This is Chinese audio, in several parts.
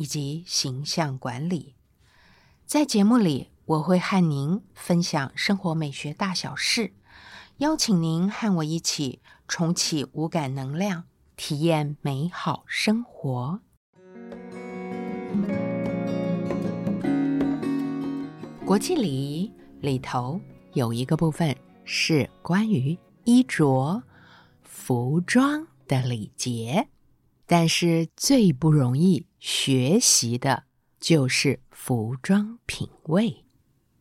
以及形象管理，在节目里我会和您分享生活美学大小事，邀请您和我一起重启五感能量，体验美好生活。国际礼仪里头有一个部分是关于衣着、服装的礼节。但是最不容易学习的就是服装品味，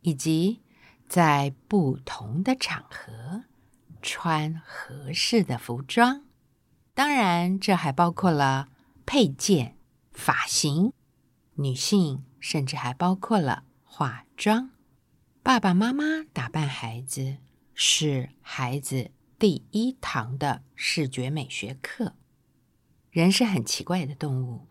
以及在不同的场合穿合适的服装。当然，这还包括了配件、发型，女性甚至还包括了化妆。爸爸妈妈打扮孩子是孩子第一堂的视觉美学课。人是很奇怪的动物，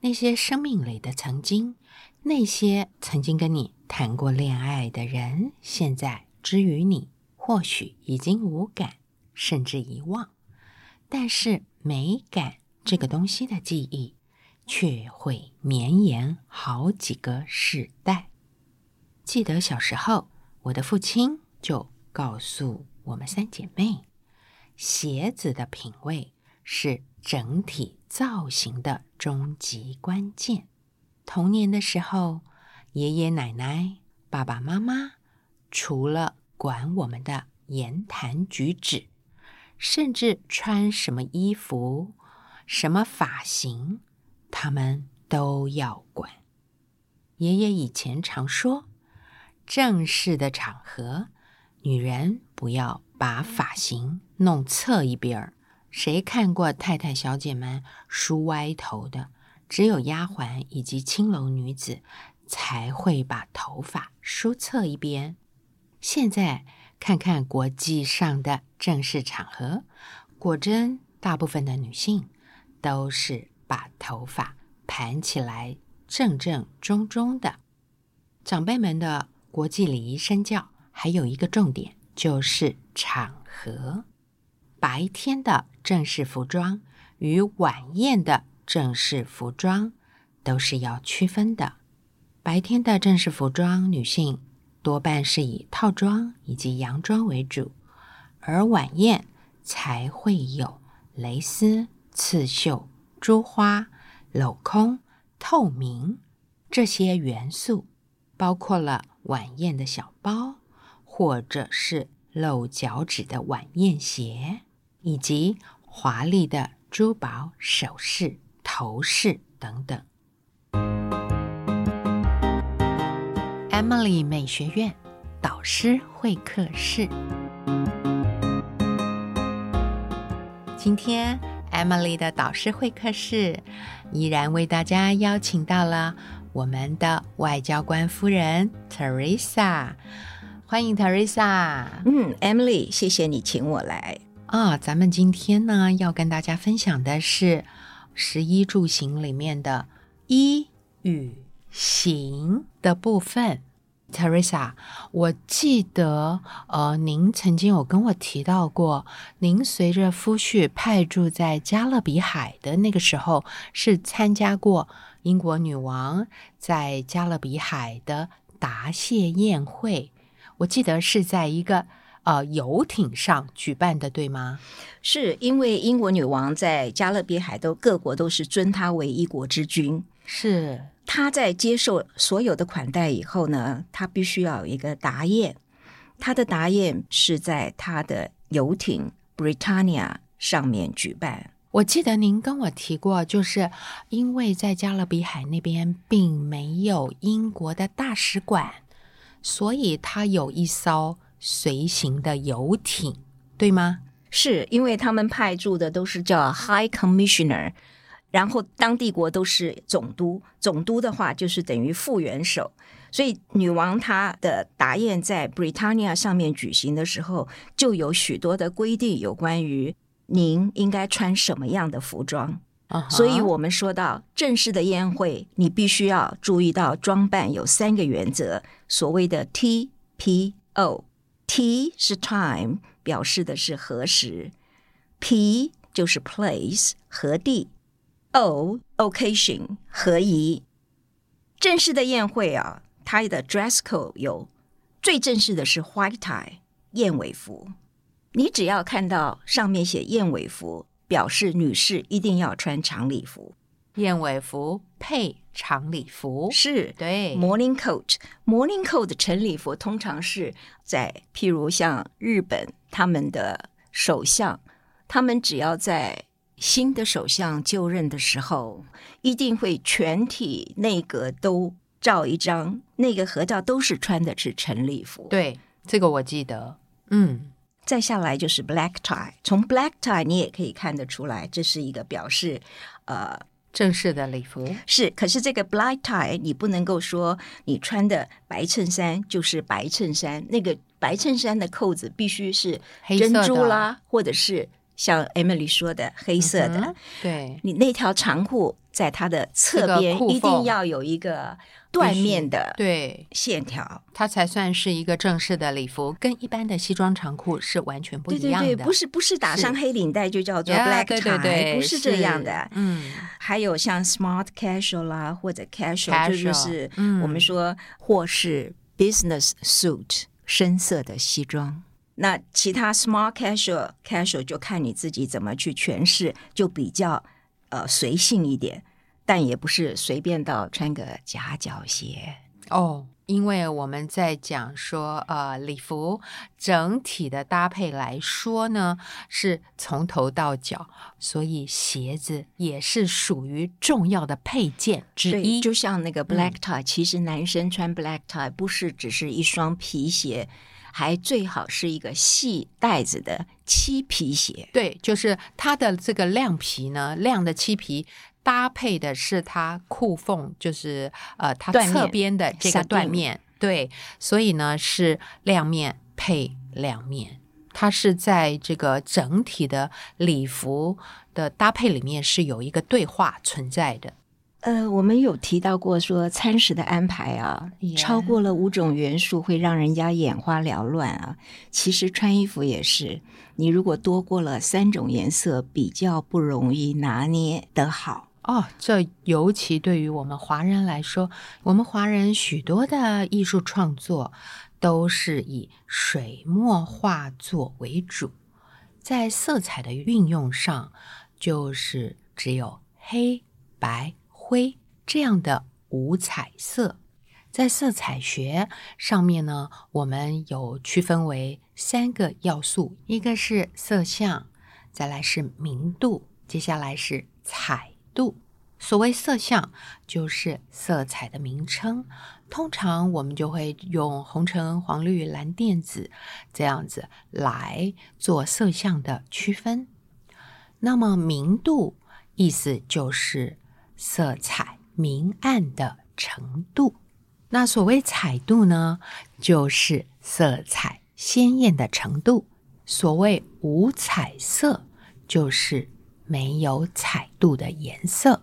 那些生命里的曾经，那些曾经跟你谈过恋爱的人，现在之于你，或许已经无感，甚至遗忘。但是美感这个东西的记忆，却会绵延好几个世代。记得小时候，我的父亲就告诉我们三姐妹，鞋子的品味是。整体造型的终极关键。童年的时候，爷爷奶奶、爸爸妈妈除了管我们的言谈举止，甚至穿什么衣服、什么发型，他们都要管。爷爷以前常说，正式的场合，女人不要把发型弄侧一边儿。谁看过太太小姐们梳歪头的？只有丫鬟以及青楼女子才会把头发梳侧一边。现在看看国际上的正式场合，果真大部分的女性都是把头发盘起来，正正中中的。长辈们的国际礼仪身教还有一个重点，就是场合。白天的正式服装与晚宴的正式服装都是要区分的。白天的正式服装，女性多半是以套装以及洋装为主，而晚宴才会有蕾丝、刺绣、珠花、镂空、透明这些元素，包括了晚宴的小包，或者是露脚趾的晚宴鞋。以及华丽的珠宝首饰、头饰等等。Emily 美学院导师会客室，今天 Emily 的导师会客室依然为大家邀请到了我们的外交官夫人 Teresa，欢迎 Teresa。嗯，Emily，谢谢你请我来。啊，咱们今天呢要跟大家分享的是十一住行里面的衣与行的部分。Teresa，我记得呃，您曾经有跟我提到过，您随着夫婿派驻在加勒比海的那个时候，是参加过英国女王在加勒比海的答谢宴会。我记得是在一个。呃，游艇上举办的，对吗？是因为英国女王在加勒比海都各国都是尊她为一国之君，是她在接受所有的款待以后呢，她必须要有一个答宴，她的答宴是在她的游艇 Britannia 上面举办。我记得您跟我提过，就是因为在加勒比海那边并没有英国的大使馆，所以他有一艘。随行的游艇，对吗？是因为他们派驻的都是叫 High Commissioner，然后当地国都是总督，总督的话就是等于副元首。所以女王她的答宴在 Britannia 上面举行的时候，就有许多的规定，有关于您应该穿什么样的服装。所以我们说到正式的宴会，你必须要注意到装扮有三个原则，所谓的 T P O。T 是 time，表示的是何时；P 就是 place 何地；O occasion 何宜。正式的宴会啊，它的 dress code 有最正式的是 white tie 燕尾服。你只要看到上面写燕尾服，表示女士一定要穿长礼服。燕尾服配长礼服，是对 morning coat，morning coat 的晨礼服通常是在譬如像日本他们的首相，他们只要在新的首相就任的时候，一定会全体内阁都照一张，那个合照都是穿的是晨礼服。对，这个我记得。嗯，再下来就是 black tie，从 black tie 你也可以看得出来，这是一个表示呃正式的礼服，是，可是这个 black tie 你不能够说你穿的白衬衫就是白衬衫，那个白衬衫的扣子必须是珍珠啦，或者是像 Emily 说的黑色的。嗯对，你那条长裤在它的侧边一定要有一个缎面的对，线条。它才算是一个正式的礼服，跟一般的西装长裤是完全不一样的。对，不是不是打上黑领带就叫做 black tie，对对对，不是这样的。嗯，还有像 smart casual 啦，或者 casual，, Casual，这就是嗯我们说或是 business suit 深色的西装。那其他 small casual casual 就看你自己怎么去诠释，就比较呃随性一点，但也不是随便到穿个夹脚鞋。哦，因为我们在讲说，呃，礼服整体的搭配来说呢，是从头到脚，所以鞋子也是属于重要的配件之，一。就像那个 black tie，、其实男生穿 black tie 不是只是一双皮鞋，还最好是一个细带子的漆皮鞋。对，就是它的这个亮皮呢，亮的漆皮搭配的是它裤缝，就是呃它侧边的这个缎面，对，所以呢是亮面配亮面。它是在这个整体的礼服的搭配里面是有一个对话存在的。呃，我们有提到过说餐食的安排啊超过了五种元素会让人家眼花缭乱啊。其实穿衣服也是，你如果多过了三种颜色，比较不容易拿捏得好。哦，这尤其对于我们华人来说，我们华人许多的艺术创作都是以水墨画作为主，在色彩的运用上，就是只有黑白灰这样的五彩色。在色彩学上面呢，我们有区分为三个要素，一个是色相，再来是明度，接下来是彩度。所谓色相，就是色彩的名称。通常我们就会用红橙黄绿蓝靛紫这样子来做色相的区分。那么明度意思就是色彩明暗的程度。那所谓彩度呢，就是色彩鲜艳的程度。所谓无彩色，就是没有彩度的颜色。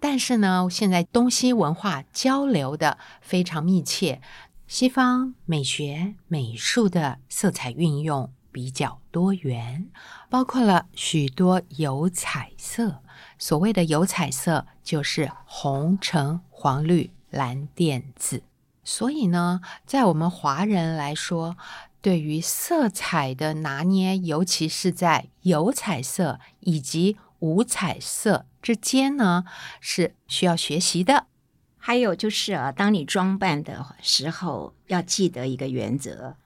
但是呢，现在东西文化交流的非常密切，西方美学美术的色彩运用比较多元，包括了许多有彩色。所谓的有彩色，就是红、橙、黄、绿、蓝、靛、紫。所以呢，在我们华人来说，对于色彩的拿捏，尤其是在有彩色以及无彩色之间呢，是需要学习的。还有就是啊，当你装扮的时候，要记得一个原则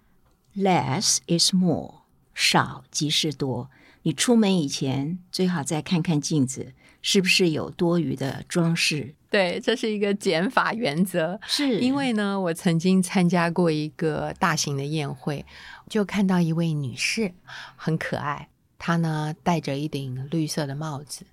：less is more，少即是多。你出门以前最好再看看镜子，是不是有多余的装饰？对，这是一个减法原则。是因为呢，我曾经参加过一个大型的宴会，就看到一位女士很可爱，她呢戴着一顶绿色的帽子，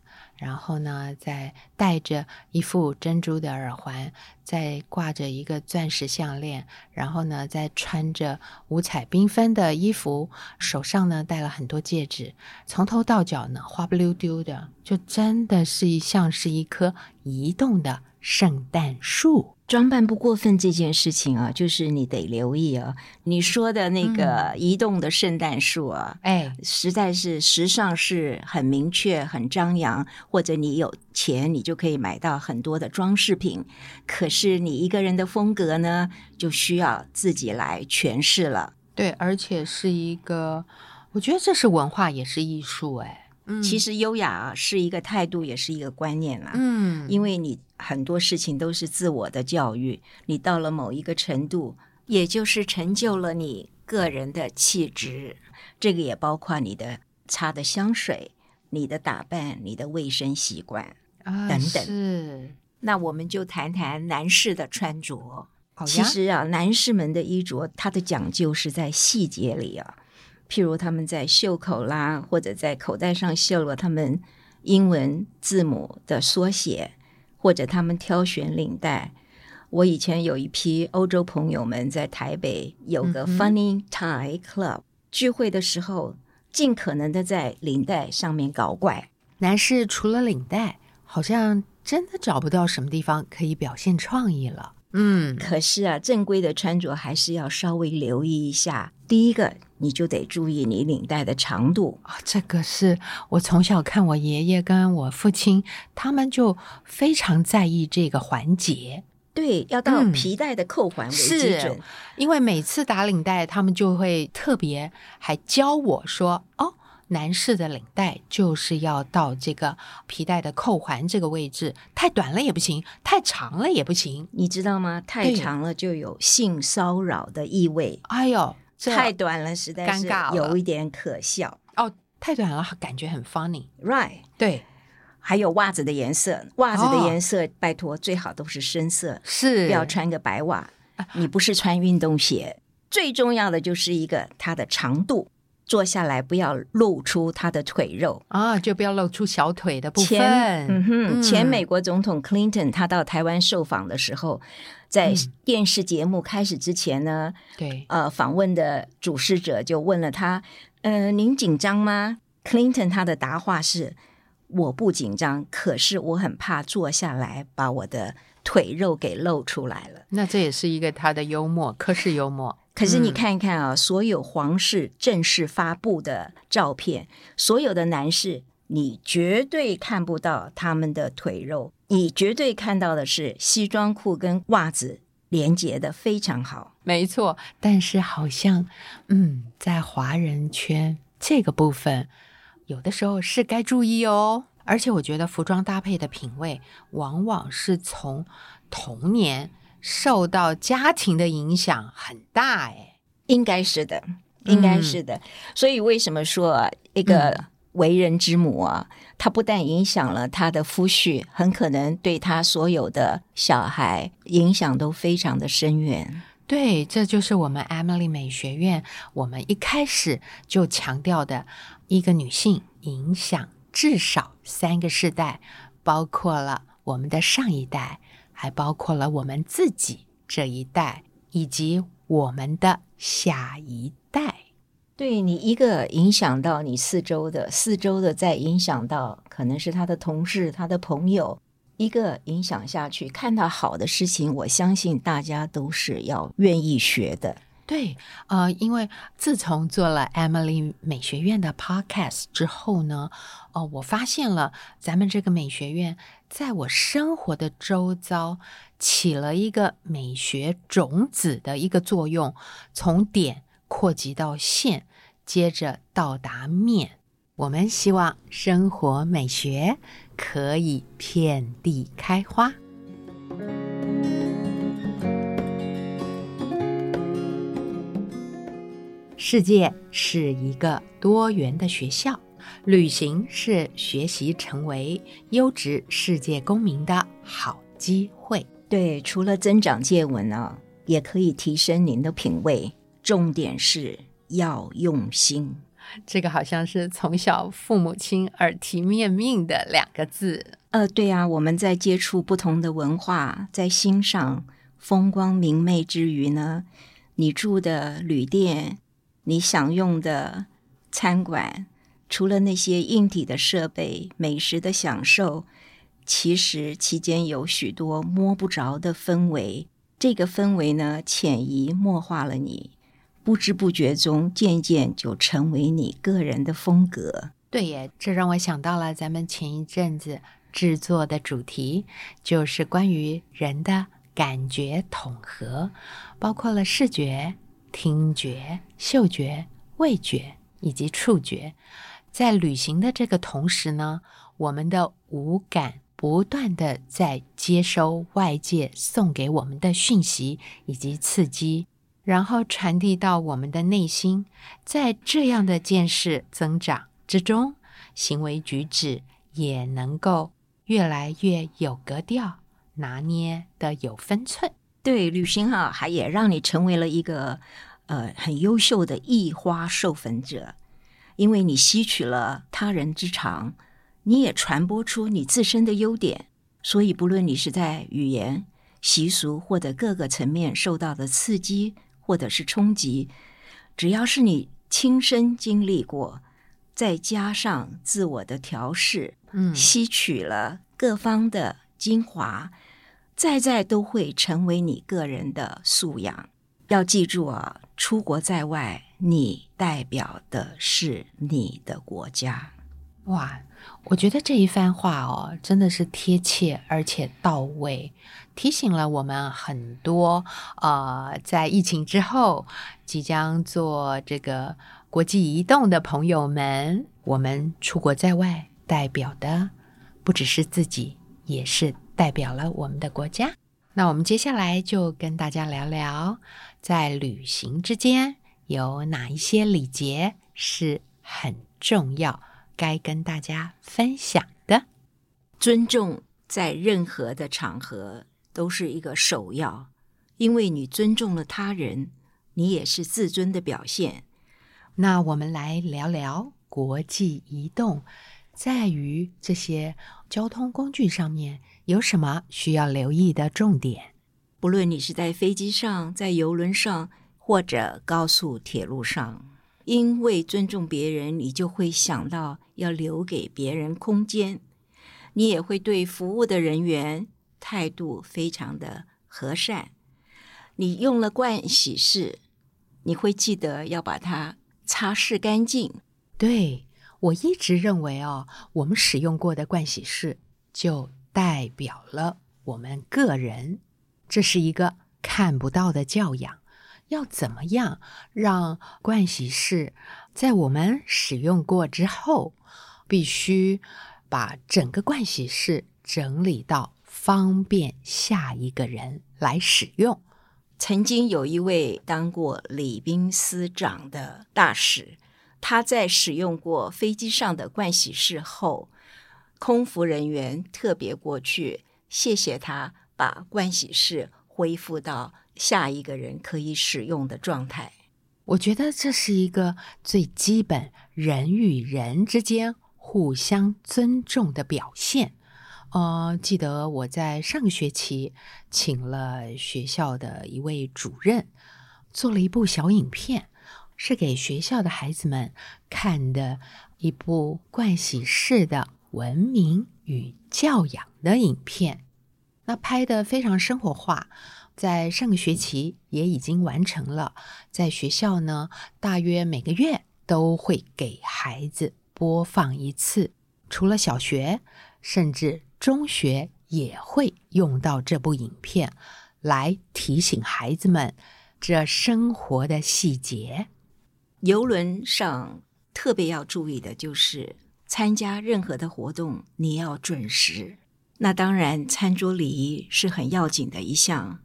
然后呢再戴着一副珍珠的耳环，再挂着一个钻石项链，然后呢再穿着五彩缤纷的衣服，手上呢戴了很多戒指，从头到脚呢花不溜丢的，就真的是一像是一棵移动的圣诞树。装扮不过分这件事情啊，就是你得留意啊。你说的那个移动的圣诞树啊，哎，实在是时尚是很明确、很张扬，或者你有钱，你就可以买到很多的装饰品。可是你一个人的风格呢，就需要自己来诠释了。对，而且是一个，我觉得这是文化，也是艺术。哎，其实优雅啊是一个态度，也是一个观念啦。嗯，因为你很多事情都是自我的教育，你到了某一个程度，也就是成就了你个人的气质。这个也包括你的擦的香水、你的打扮、你的卫生习惯啊等等。是，那我们就谈谈男士的穿着。其实啊，男士们的衣着，它的讲究是在细节里啊。譬如他们在袖口啦，或者在口袋上绣了他们英文字母的缩写，或者他们挑选领带。我以前有一批欧洲朋友们在台北有个嗯哼 Funny Tie Club、聚会的时候，尽可能的在领带上面搞怪。男士除了领带，好像真的找不到什么地方可以表现创意了。嗯，可是啊，正规的穿着还是要稍微留意一下。第一个，你就得注意你领带的长度。啊，这个是我从小看我爷爷跟我父亲，他们就非常在意这个环节，对，要到嗯皮带的扣环为基是准。因为每次打领带，他们就会特别还教我说，哦。男士的领带就是要到这个皮带的扣环这个位置，太短了也不行，太长了也不行。你知道吗？太长了就有性骚扰的意味，哎呦，这太短了实在是尴尬有一点可笑。哦，太短了，感觉很 funny。Right，对，还有袜子的颜色，袜子的哦颜色，拜托最好都是深色，是不要穿个白袜。你不是穿运动鞋，最重要的就是一个它的长度，坐下来不要露出他的腿肉。啊，就不要露出小腿的部分。前嗯哼，嗯前美国总统 Clinton 他到台湾受访的时候，在嗯电视节目开始之前呢，对，呃，访问的主事者就问了他：“呃，您紧张吗？”Clinton 他的答话是：“我不紧张，可是我很怕坐下来把我的腿肉给露出来了。”那这也是一个他的幽默，科室幽默。可是你嗯看一看啊，所有皇室正式发布的照片，所有的男士，你绝对看不到他们的腿肉，你绝对看到的是西装裤跟袜子连接的非常好。没错，但是好像，嗯，在华人圈这个部分，有的时候是该注意哦。而且我觉得服装搭配的品味，往往是从童年受到家庭的影响很大。哎，应该是的，应该是的。所以为什么说啊一个为人之母啊，她不但影响了她的夫婿，很可能对她所有的小孩影响都非常的深远。对，这就是我们 Emily 美学院，我们一开始就强调的，一个女性影响至少三个世代，包括了我们的上一代，还包括了我们自己这一代，以及我们的下一代。对你一个影响到你四周的，四周的再影响到可能是他的同事、他的朋友，一个影响下去，看到好的事情，我相信大家都是要愿意学的。对，呃，因为自从做了 Emily 美学院的 Podcast 之后呢，哦、我发现了咱们这个美学院在我生活的周遭起了一个美学种子的一个作用，从点扩及到线，接着到达面。我们希望生活美学可以遍地开花。世界是一个多元的学校，旅行是学习成为优质世界公民的好机会。对，除了增长见闻啊，也可以提升您的品味。重点是要用心。这个好像是从小父母亲耳提面命的两个字。呃，对啊，我们在接触不同的文化，在欣赏风光明媚之余呢，你住的旅店，你享用的餐馆，除了那些硬体的设备、美食的享受，其实期间有许多摸不着的氛围。这个氛围呢，潜移默化了你。不知不觉中，渐渐就成为你个人的风格。对耶，这让我想到了咱们前一阵子制作的主题，就是关于人的感觉统合，包括了视觉、听觉、嗅觉、味觉以及触觉。在旅行的这个同时呢，我们的五感不断的在接收外界送给我们的讯息以及刺激。然后传递到我们的内心，在这样的见识增长之中，行为举止也能够越来越有格调，拿捏的有分寸。对，旅行哈，还也让你成为了一个呃很优秀的异花授粉者，因为你吸取了他人之长，你也传播出你自身的优点，所以不论你是在语言、习俗或者各个层面受到的刺激。或者是冲击，只要是你亲身经历过，再加上自我的调试，嗯，吸取了各方的精华，在在都会成为你个人的素养。要记住啊，出国在外，你代表的是你的国家。哇，我觉得这一番话哦，真的是贴切而且到位，提醒了我们很多呃，在疫情之后即将做这个国际移动的朋友们，我们出国在外，代表的不只是自己，也是代表了我们的国家。那我们接下来就跟大家聊聊，在旅行之间有哪一些礼节是很重要。该跟大家分享的，尊重在任何的场合都是一个首要，因为你尊重了他人，你也是自尊的表现。那我们来聊聊国际移动，在于这些交通工具上面有什么需要留意的重点？不论你是在飞机上、在游轮上，或者高速铁路上。因为尊重别人，你就会想到要留给别人空间，你也会对服务的人员态度非常的和善。你用了盥洗室，你会记得要把它擦拭干净。对我一直认为哦，我们使用过的盥洗室就代表了我们个人，这是一个看不到的教养。要怎么样让盥洗室在我们使用过之后，必须把整个盥洗室整理到方便下一个人来使用？曾经有一位当过礼宾司长的大使，他在使用过飞机上的盥洗室后，空服人员特别过去谢谢他，把盥洗室恢复到。下一个人可以使用的状态，我觉得这是一个最基本人与人之间互相尊重的表现。呃，记得我在上个学期请了学校的一位主任，做了一部小影片，是给学校的孩子们看的一部盥洗室的文明与教养的影片。那拍的非常生活化。在上个学期也已经完成了，在学校呢，大约每个月都会给孩子播放一次。除了小学，甚至中学也会用到这部影片，来提醒孩子们这生活的细节。游轮上特别要注意的就是，参加任何的活动你要准时。那当然，餐桌礼仪是很要紧的一项。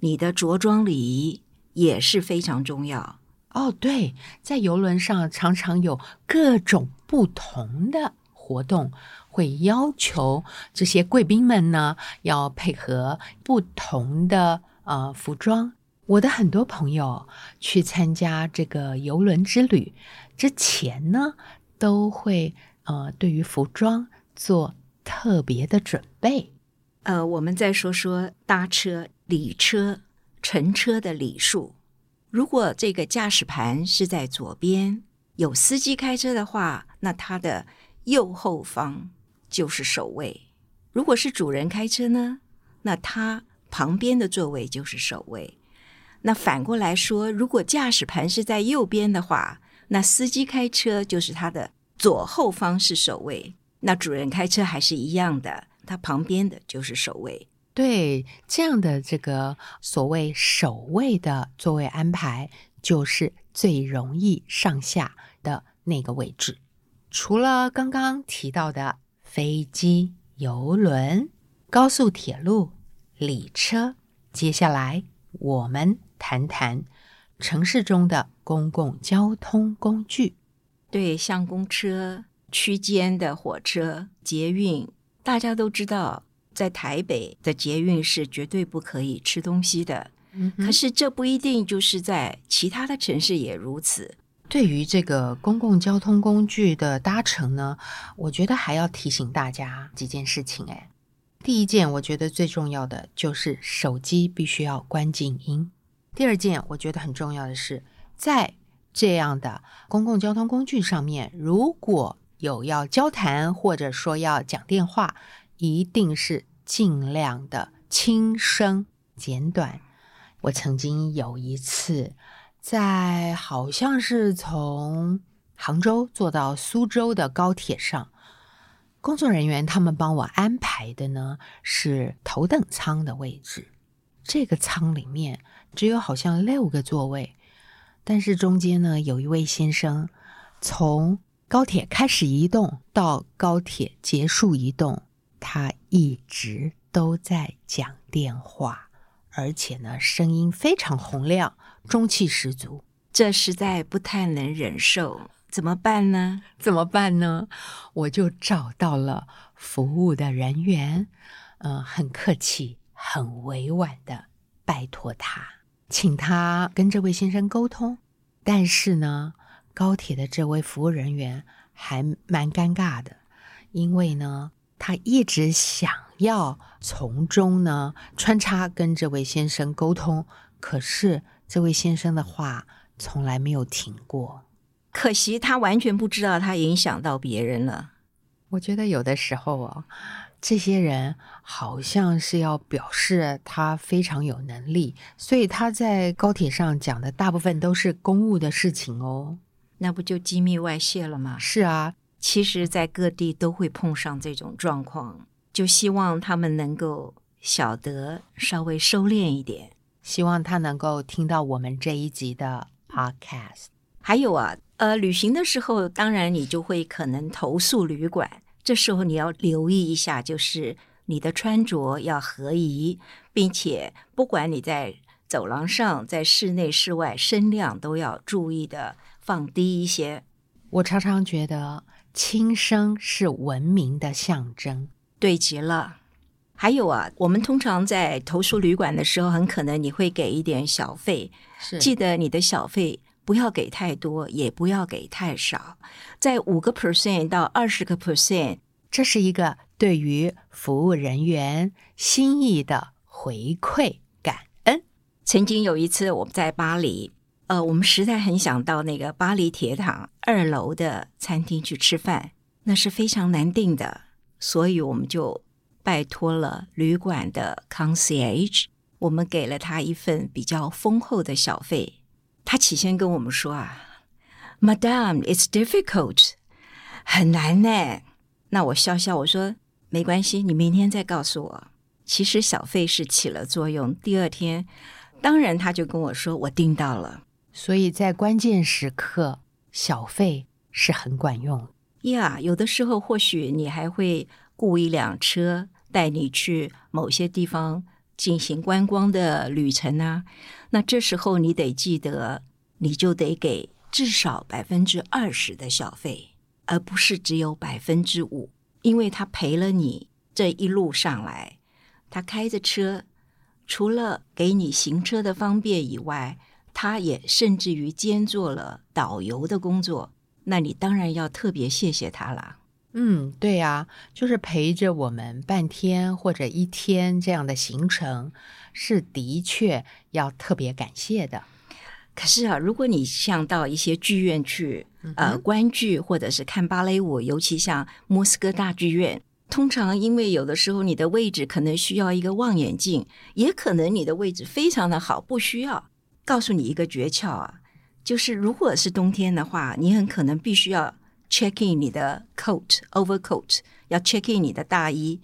你的着装礼仪也是非常重要哦。对，在游轮上常常有各种不同的活动，会要求这些贵宾们呢要配合不同的呃服装。我的很多朋友去参加这个游轮之旅，之前呢，都会呃对于服装做特别的准备。呃，我们再说说搭车、礼车、乘车的礼数。如果这个驾驶盘是在左边，有司机开车的话，那他的右后方就是首位；如果是主人开车呢，那他旁边的座位就是首位。那反过来说，如果驾驶盘是在右边的话，那司机开车就是他的左后方是首位，那主人开车还是一样的。他旁边的就是首位，对这样的这个所谓首位的座位安排，就是最容易上下的那个位置。除了刚刚提到的飞机、游轮、高速铁路、里车，接下来我们谈谈城市中的公共交通工具。对，像公车、区间的火车、捷运。大家都知道，在台北的捷运是绝对不可以吃东西的。可是这不一定就是在其他的城市也如此。对于这个公共交通工具的搭乘呢，我觉得还要提醒大家几件事情。哎，第一件我觉得最重要的就是手机必须要关静音。第二件我觉得很重要的是，在这样的公共交通工具上面，如果有要交谈或者说要讲电话，一定是尽量的轻声简短。我曾经有一次在好像是从杭州坐到苏州的高铁上，工作人员他们帮我安排的呢是头等舱的位置。这个舱里面只有好像六个座位，但是中间呢有一位先生从。高铁开始移动到高铁结束移动，他一直都在讲电话，而且呢，声音非常洪亮，中气十足，这实在不太能忍受。怎么办呢？怎么办呢？我就找到了服务的人员，嗯，很客气、很委婉的拜托他，请他跟这位先生沟通。但是呢。高铁的这位服务人员还蛮尴尬的，因为呢，他一直想要从中呢穿插跟这位先生沟通，可是这位先生的话从来没有停过。可惜他完全不知道他影响到别人了。我觉得有的时候哦，这些人好像是要表示他非常有能力，所以他在高铁上讲的大部分都是公务的事情哦。那不就机密外泄了吗？是啊，其实，在各地都会碰上这种状况，就希望他们能够晓得稍微收敛一点。希望他能够听到我们这一集的 podcast。还有啊，呃，旅行的时候，当然你就会可能投诉旅馆，这时候你要留意一下，就是你的穿着要合宜，并且不管你在走廊上、在室内、室外，声量都要注意的。放低一些，我常常觉得轻声是文明的象征。对极了。还有啊，我们通常在投诉旅馆的时候，很可能你会给一点小费。记得你的小费不要给太多，也不要给太少，在五个 percent 到二十个 percent，这是一个对于服务人员心意的回馈感恩。曾经有一次，我们在巴黎。呃，我们实在很想到那个巴黎铁塔二楼的餐厅去吃饭，那是非常难订的，所以我们就拜托了旅馆的 concierge，我们给了他一份比较丰厚的小费。他起先跟我们说啊，Madam，it's difficult，很难呢。那我笑笑，我说没关系，你明天再告诉我。其实小费是起了作用。第二天，当然他就跟我说，我订到了。所以在关键时刻，小费是很管用。呀，有的时候或许你还会雇一辆车带你去某些地方进行观光的旅程啊。那这时候你得记得，你就得给至少百分之二十的小费，而不是只有百分之五，因为他陪了你这一路上来，他开着车，除了给你行车的方便以外。他也甚至于兼做了导游的工作，那你当然要特别谢谢他啦。嗯，对呀、就是陪着我们半天或者一天这样的行程，是的确要特别感谢的。可是啊，如果你像到一些剧院去，呃，观剧或者是看芭蕾舞，尤其像莫斯科大剧院，通常因为有的时候你的位置可能需要一个望远镜，也可能你的位置非常的好，不需要。告诉你一个诀窍啊，就是如果是冬天的话，你很可能必须要 check in 你的 coat overcoat，要 check in 你的大衣。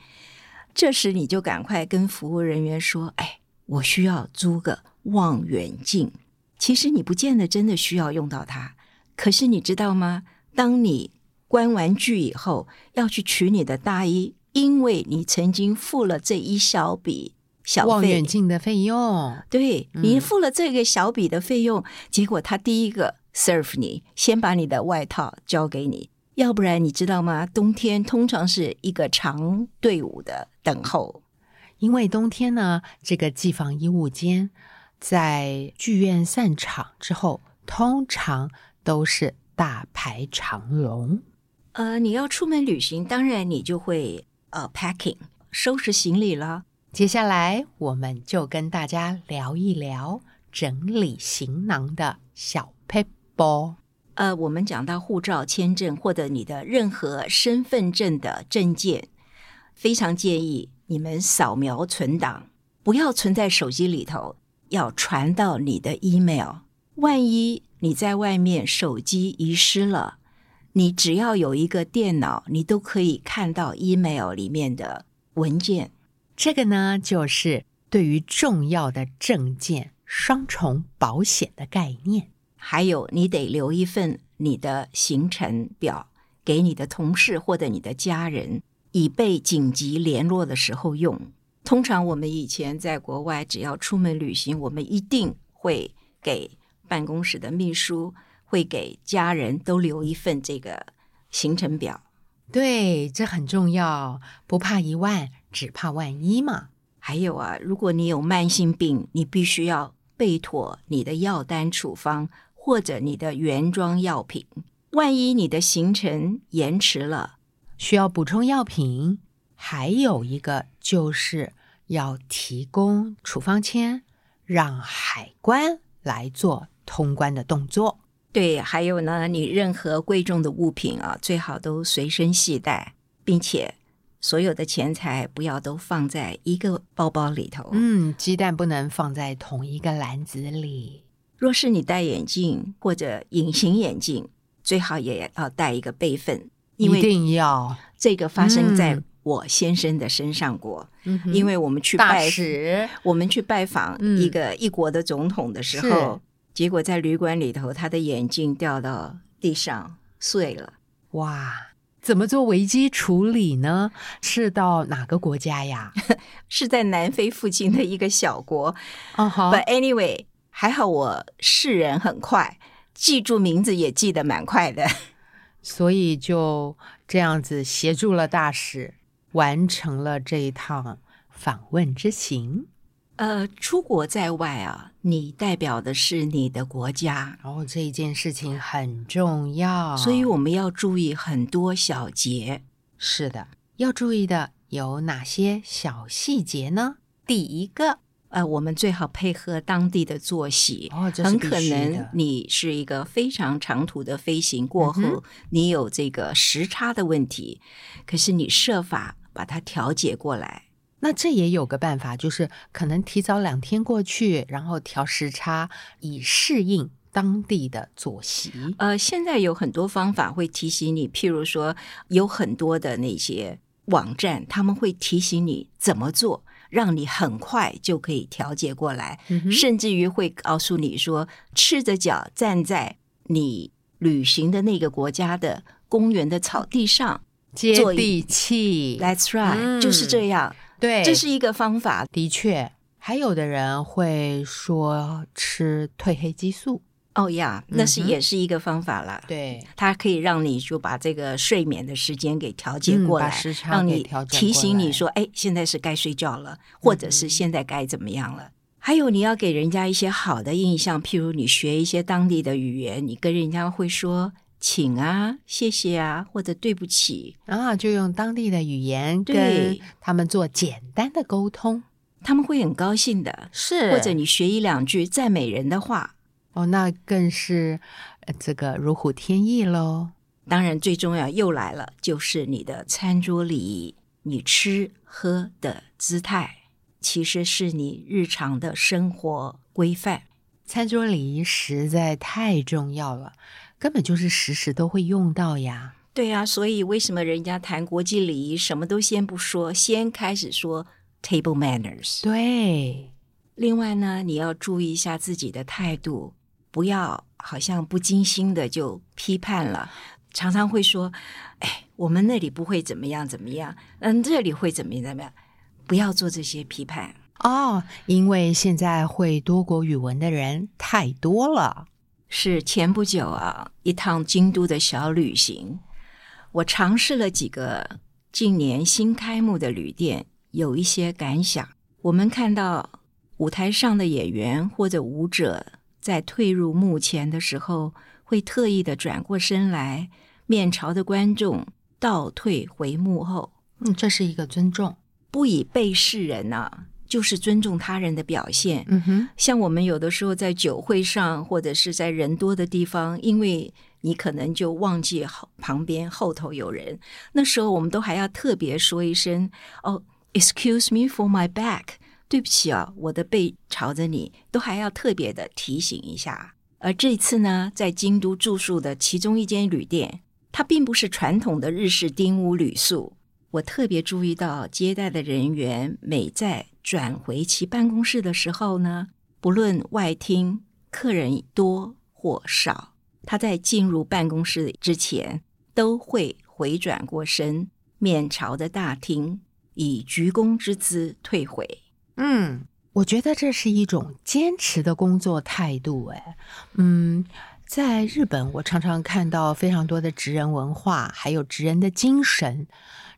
这时你就赶快跟服务人员说：“哎，我需要租个望远镜。”其实你不见得真的需要用到它，可是你知道吗？当你观完剧以后，要去取你的大衣，因为你曾经付了这一小笔小望费远镜的费用，对你付了这个小笔的费用，结果他第一个 serve 你，先把你的外套交给你，要不然你知道吗？冬天通常是一个长队伍的等候。因为冬天呢，这个寄放衣物间在剧院散场之后，通常都是大排长龙。呃，你要出门旅行，当然你就会呃 packing 收拾行李了。接下来，我们就跟大家聊一聊整理行囊的小 p e p 呃，我们讲到护照、签证或者你的任何身份证的证件，非常建议你们扫描存档，不要存在手机里头，要传到你的 email。万一你在外面手机遗失了，你只要有一个电脑，你都可以看到 email 里面的文件。这个呢，就是对于重要的证件双重保险的概念。还有，你得留一份你的行程表给你的同事或者你的家人，以备紧急联络的时候用。通常我们以前在国外，只要出门旅行，我们一定会给办公室的秘书，会给家人都留一份这个行程表。对，这很重要，不怕一万，只怕万一嘛。还有啊，如果你有慢性病，你必须要备妥你的药单处方或者你的原装药品。万一你的行程延迟了，需要补充药品，还有一个就是要提供处方签，让海关来做通关的动作。对，还有呢，你任何贵重的物品啊，最好都随身携带，并且所有的钱财不要都放在一个包包里头。嗯，鸡蛋不能放在同一个篮子里。若是你戴眼镜或者隐形眼镜，最好也要带一个备份，因一定要，这个发生在嗯我先生的身上过。嗯因为我们去大拜使我们去拜访嗯一个一国的总统的时候，结果在旅馆里头，他的眼镜掉到地上碎了。哇，怎么做危机处理呢？是到哪个国家呀？是在南非附近的一个小国。哦好 But anyway，还好我识人很快，记住名字也记得蛮快的。所以就这样子协助了大使，完成了这一趟访问之行。呃，出国在外啊，你代表的是你的国家，然后这一件事情很重要，所以我们要注意很多小节。是的，要注意的有哪些小细节呢？第一个，呃，我们最好配合当地的作息。很可能你是一个非常长途的飞行过后，嗯你有这个时差的问题，可是你设法把它调节过来。那这也有个办法，就是可能提早两天过去，然后调时差，以适应当地的作息。呃，现在有很多方法会提醒你，譬如说，有很多的那些网站，他们会提醒你怎么做，让你很快就可以调节过来，嗯甚至于会告诉你说，赤着脚站在你旅行的那个国家的公园的草地上。接地气，That's right，、嗯就是这样，对，这是一个方法。的确。还有的人会说吃褪黑激素，哦呀，那是也是一个方法啦。对，它可以让你就把这个睡眠的时间给调节嗯过来，让你提醒你说，哎，现在是该睡觉了，或者是嗯现在该怎么样了。还有，你要给人家一些好的印象，譬如你学一些当地的语言，你跟人家会说请啊、谢谢啊，或者对不起，啊，就用当地的语言跟对他们做简单的沟通，他们会很高兴的。是或者你学一两句赞美人的话，哦，那更是呃这个如虎添翼喽。当然最重要又来了，就是你的餐桌礼仪，你吃喝的姿态，其实是你日常的生活规范。餐桌礼仪实在太重要了，根本就是时时都会用到呀。对啊，所以为什么人家谈国际礼仪，什么都先不说，先开始说 table manners？对，另外呢，你要注意一下自己的态度，不要好像不经心的就批判了。常常会说：“哎，我们那里不会怎么样怎么样，嗯，这里会怎么样怎么样。”不要做这些批判。哦，因为现在会多国语文的人太多了。是前不久啊，一趟京都的小旅行，我尝试了几个近年新开幕的旅店，有一些感想。我们看到舞台上的演员或者舞者在退入幕前的时候，会特意的转过身来，面朝着观众，倒退回幕后，嗯，这是一个尊重。不以被世人呐、就是尊重他人的表现。嗯哼，像我们有的时候在酒会上，或者是在人多的地方，因为你可能就忘记后旁边后头有人，那时候我们都还要特别说一声哦，excuse me for my back，对不起啊，我的背朝着你，都还要特别的提醒一下。而这次呢，在京都住宿的其中一间旅店，它并不是传统的日式丁屋旅宿。我特别注意到，接待的人员每在转回其办公室的时候呢，不论外厅客人多或少，他在进入办公室之前都会回转过身，面朝着大厅，以鞠躬之姿退回。嗯，我觉得这是一种坚持的工作态度。哎，嗯，在日本，我常常看到非常多的职人文化，还有职人的精神。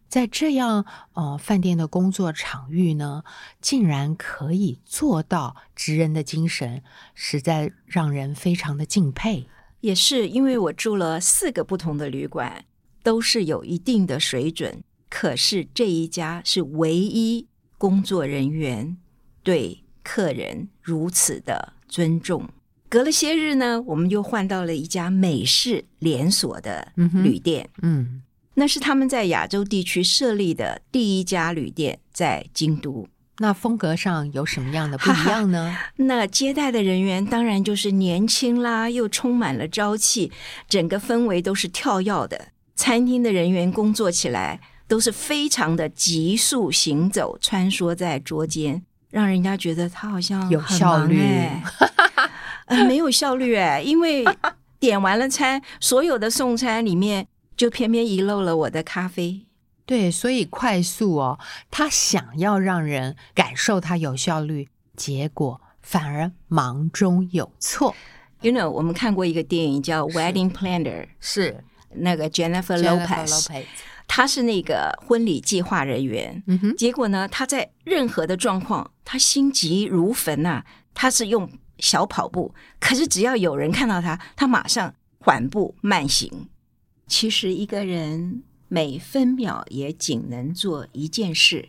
在这样呃饭店的工作场域呢，竟然可以做到职人的精神，实在让人非常的敬佩。也是因为我住了四个不同的旅馆，都是有一定的水准，可是这一家是唯一工作人员对客人如此的尊重。隔了些日呢，我们又换到了一家美式连锁的旅店，嗯，那是他们在亚洲地区设立的第一家旅店，在京都。那风格上有什么样的不一样呢？那接待的人员当然就是年轻啦，又充满了朝气，整个氛围都是跳跃的。餐厅的人员工作起来都是非常的急速行走，穿梭在桌间，让人家觉得他好像有效率。没有效率哎，因为点完了餐，所有的送餐里面就偏偏遗漏了我的咖啡。对，所以快速哦，他想要让人感受他有效率，结果反而忙中有错。You know，我们看过一个电影叫《Wedding Planner》，是。那个 Jennifer Lopez，Lopez 他是那个婚礼计划人员。嗯哼，结果呢，他在任何的状况，他心急如焚呐、他是用小跑步，可是只要有人看到他，他马上缓步慢行。其实一个人每分秒也仅能做一件事，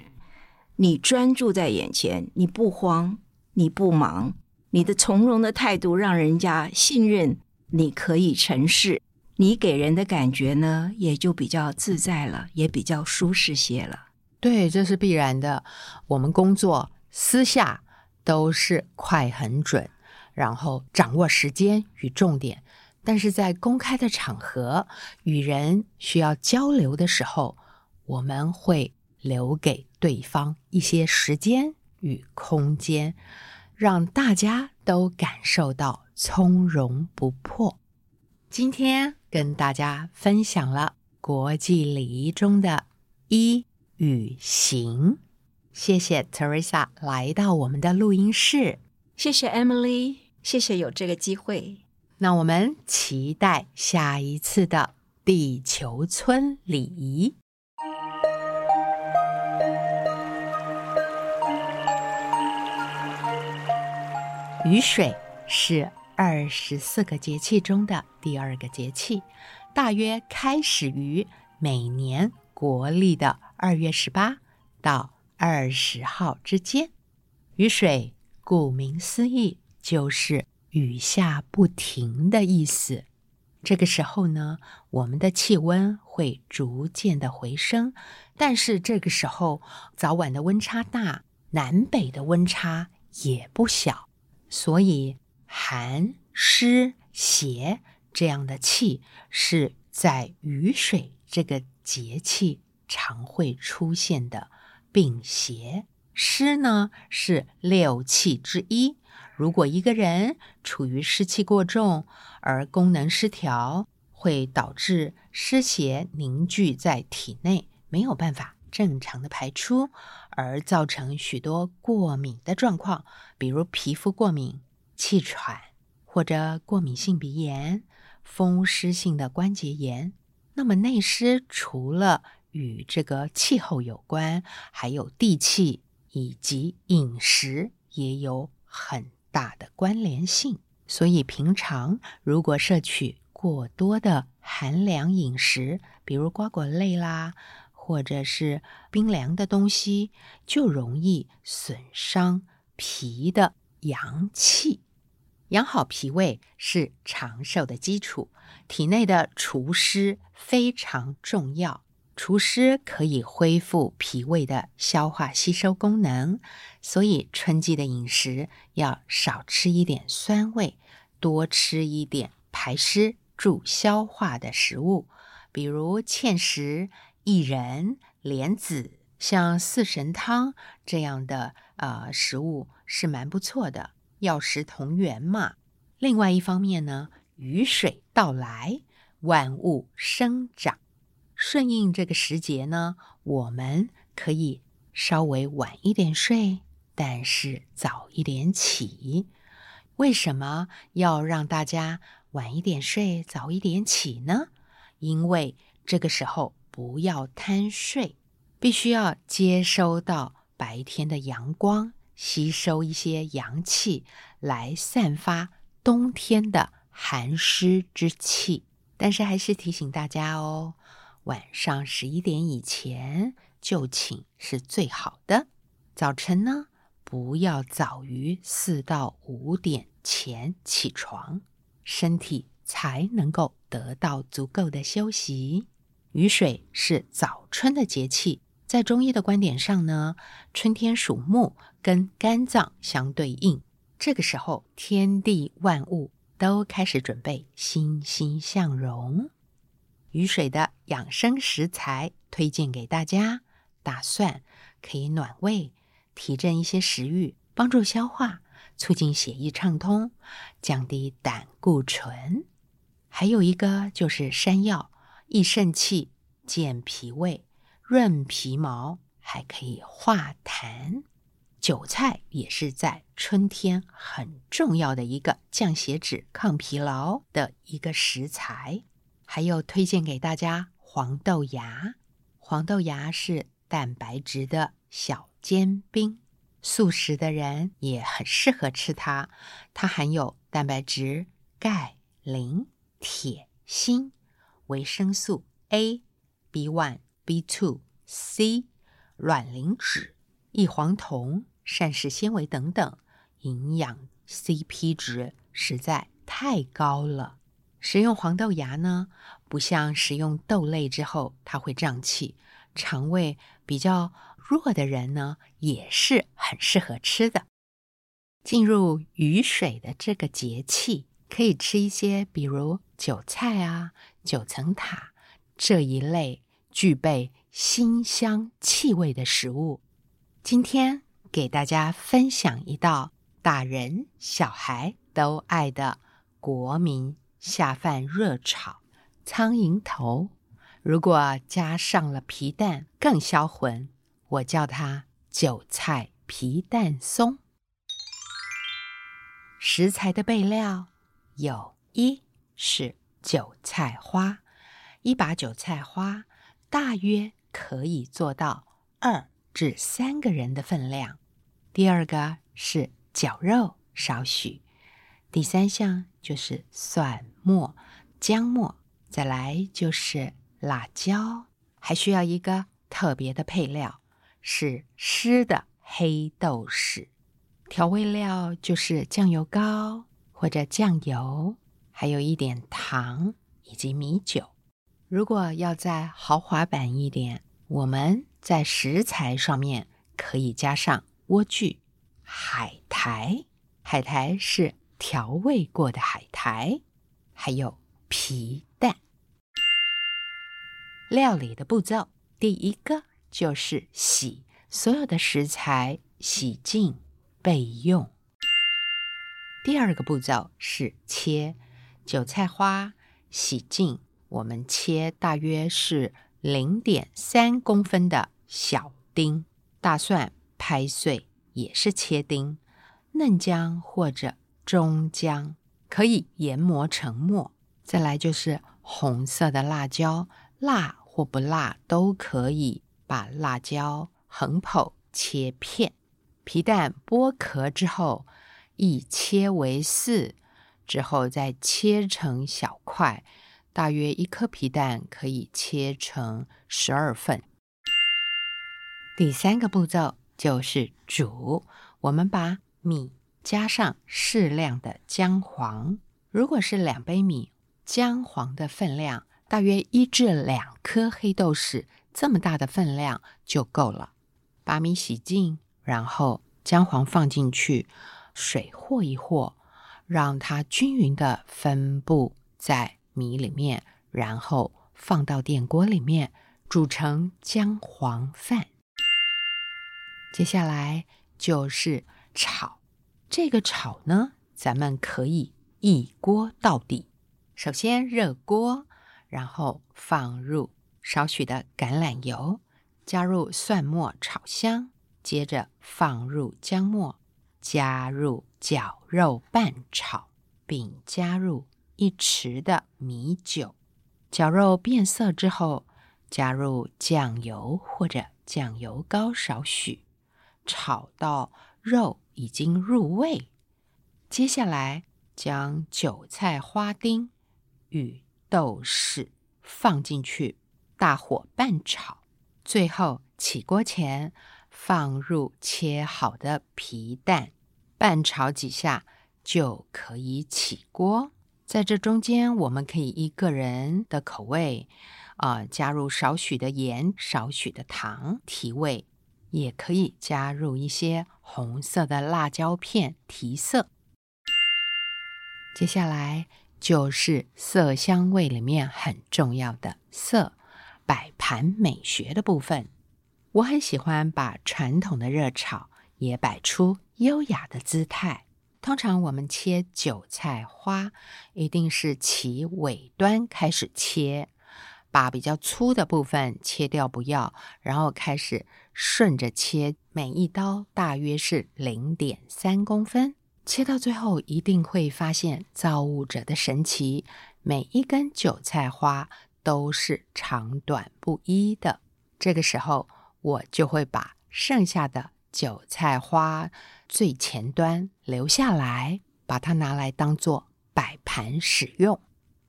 你专注在眼前，你不慌，你不忙，你的从容的态度让人家信任你可以成事。你给人的感觉呢，也就比较自在了，也比较舒适些了。对，这是必然的。我们工作私下都是快很准，然后掌握时间与重点。但是在公开的场合与人需要交流的时候，我们会留给对方一些时间与空间，让大家都感受到从容不迫。今天跟大家分享了国际礼仪中的一与行。谢谢 Teresa 来到我们的录音室，谢谢 Emily，谢谢有这个机会。那我们期待下一次的地球村礼仪。雨水是二十四个节气中的第二个节气，大约开始于每年国历的二月十八到二十号之间。雨水顾名思义就是雨下不停的意思。这个时候呢，我们的气温会逐渐的回升，但是这个时候早晚的温差大，南北的温差也不小，所以寒、湿、邪这样的气是在雨水这个节气常会出现的病邪。湿呢是六气之一。如果一个人处于湿气过重而功能失调，会导致湿邪凝聚在体内，没有办法正常的排出，而造成许多过敏的状况，比如皮肤过敏、气喘或者过敏性鼻炎、风湿性的关节炎。那么内湿除了与这个气候有关，还有地气以及饮食也有很。大的关联性，所以平常如果摄取过多的寒凉饮食，比如瓜果类啦，或者是冰凉的东西，就容易损伤脾的阳气。养好脾胃是长寿的基础，体内的除湿非常重要。除湿可以恢复脾胃的消化吸收功能，所以春季的饮食要少吃一点酸味，多吃一点排湿助消化的食物，比如芡实、薏仁、莲子，像四神汤这样的呃食物是蛮不错的，药食同源嘛。另外一方面呢，雨水到来，万物生长。顺应这个时节呢，我们可以稍微晚一点睡，但是早一点起。为什么要让大家晚一点睡、早一点起呢？因为这个时候不要贪睡，必须要接收到白天的阳光，吸收一些阳气，来散发冬天的寒湿之气。但是还是提醒大家哦。晚上十一点以前就寝是最好的。早晨呢，不要早于四到五点前起床，身体才能够得到足够的休息。雨水是早春的节气，在中医的观点上呢，春天属木，跟肝脏相对应。这个时候，天地万物都开始准备欣欣向荣。雨水的养生食材推荐给大家：大蒜可以暖胃、提振一些食欲，帮助消化，促进血液畅通，降低胆固醇。还有一个就是山药，益肾气、健脾胃、润皮毛，还可以化痰。韭菜也是在春天很重要的一个降血脂、抗疲劳的一个食材。还有推荐给大家黄豆芽，黄豆芽是蛋白质的小尖兵，素食的人也很适合吃它。它含有蛋白质、钙、磷、铁、锌、维生素 A、B one、B two、C、卵磷脂、异黄酮、膳食纤维等等，营养 CP 值实在太高了。食用黄豆芽呢，不像食用豆类之后它会胀气，肠胃比较弱的人呢也是很适合吃的。进入雨水的这个节气，可以吃一些，比如韭菜啊、九层塔这一类具备辛香气味的食物。今天给大家分享一道大人小孩都爱的国民。下饭热炒苍蝇头，如果加上了皮蛋更销魂。我叫它韭菜皮蛋松。食材的备料有一是韭菜花，一把韭菜花大约可以做到二至三个人的分量。第二个是绞肉少许。第三项就是蒜末、姜末、再来就是辣椒，还需要一个特别的配料，是湿的黑豆豉。调味料就是酱油膏或者酱油，还有一点糖以及米酒。如果要再豪华版一点，我们在食材上面可以加上莴苣、海苔，海苔是调味过的海苔，还有皮蛋。料理的步骤，第一个就是洗所有的食材，洗净备用。第二个步骤是切韭菜花，洗净，我们切大约是零点三公分的小丁。大蒜拍碎，也是切丁。嫩姜或者中姜可以研磨成末。再来就是红色的辣椒，辣。或不辣都可以，把辣椒横剖切片，皮蛋剥壳之后，一切为四，之后再切成小块，大约一颗皮蛋可以切成十二份。第三个步骤就是煮，我们把米加上适量的姜黄，如果是两杯米，姜黄的分量。大约一至两颗黑豆豉，这么大的分量就够了。把米洗净，然后姜黄放进去，水和一和，让它均匀的分布在米里面，然后放到电锅里面煮成姜黄饭。接下来就是炒，这个炒呢，咱们可以一锅到底。首先热锅。然后放入少许的橄榄油，加入蒜末炒香，接着放入姜末，加入绞肉拌炒，并加入一匙的米酒。绞肉变色之后，加入酱油或者酱油膏少许，炒到肉已经入味。接下来将韭菜花丁与豆豉放进去，大火拌炒。最后起锅前放入切好的皮蛋，拌炒几下就可以起锅。在这中间，我们可以依个人的口味，啊，加入少许的盐、少许的糖提味，也可以加入一些红色的辣椒片提色。接下来。就是色香味里面很重要的色，摆盘美学的部分。我很喜欢把传统的热炒也摆出优雅的姿态。通常我们切韭菜花，一定是其尾端开始切，把比较粗的部分切掉不要，然后开始顺着切，每一刀大约是零点三公分。切到最后，一定会发现造物者的神奇。每一根韭菜花都是长短不一的。这个时候，我就会把剩下的韭菜花最前端留下来，把它拿来当做摆盘使用。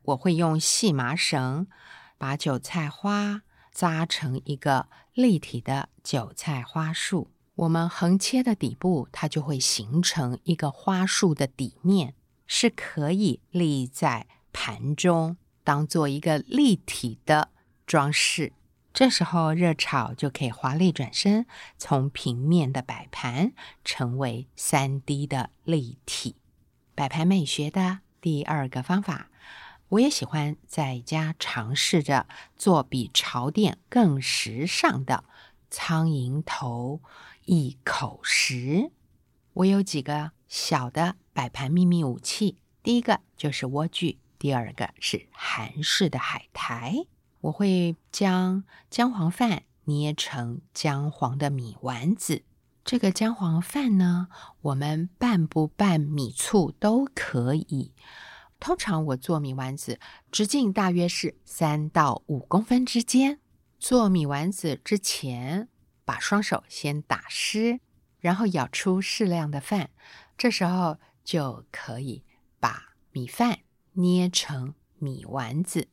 我会用细麻绳把韭菜花扎成一个立体的韭菜花束。我们横切的底部，它就会形成一个花束的底面，是可以立在盘中，当做一个立体的装饰。这时候热炒就可以华丽转身，从平面的摆盘成为三 D 的立体摆盘美学的第二个方法。我也喜欢在家尝试着做比潮店更时尚的苍蝇头。一口食，我有几个小的摆盘秘密武器。第一个就是莴苣，第二个是韩式的海苔。我会将姜黄饭捏成姜黄的米丸子。这个姜黄饭呢，我们拌不拌米醋都可以。通常我做米丸子直径大约是三到五公分之间。做米丸子之前。把双手先打湿，然后舀出适量的饭，这时候就可以把米饭捏成米丸子。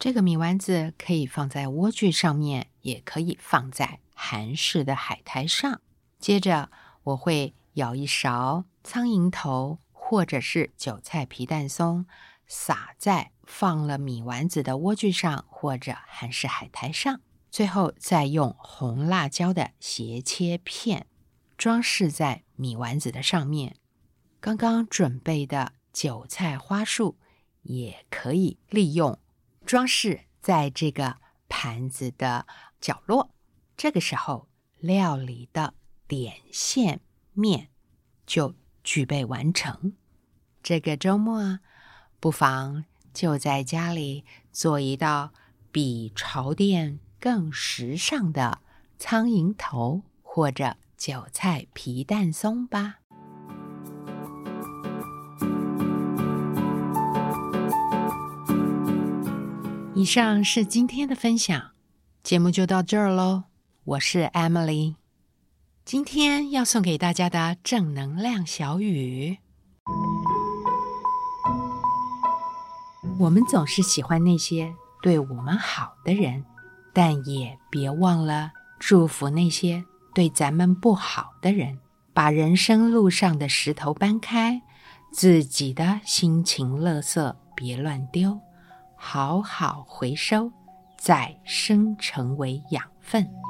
这个米丸子可以放在莴苣上面，也可以放在韩式的海苔上。接着，我会舀一勺苍蝇头或者是韭菜皮蛋松，撒在放了米丸子的莴苣上或者韩式海苔上。最后，再用红辣椒的斜切片装饰在米丸子的上面。刚刚准备的韭菜花束也可以利用。装饰在这个盘子的角落，这个时候料理的点线面就具备完成。这个周末不妨就在家里做一道比潮店更时尚的苍蝇头或者韭菜皮蛋松吧。以上是今天的分享，节目就到这儿喽。我是 Emily，今天要送给大家的正能量小语：我们总是喜欢那些对我们好的人，但也别忘了祝福那些对咱们不好的人。把人生路上的石头搬开，自己的心情垃圾别乱丢。好好回收，再生成为养分。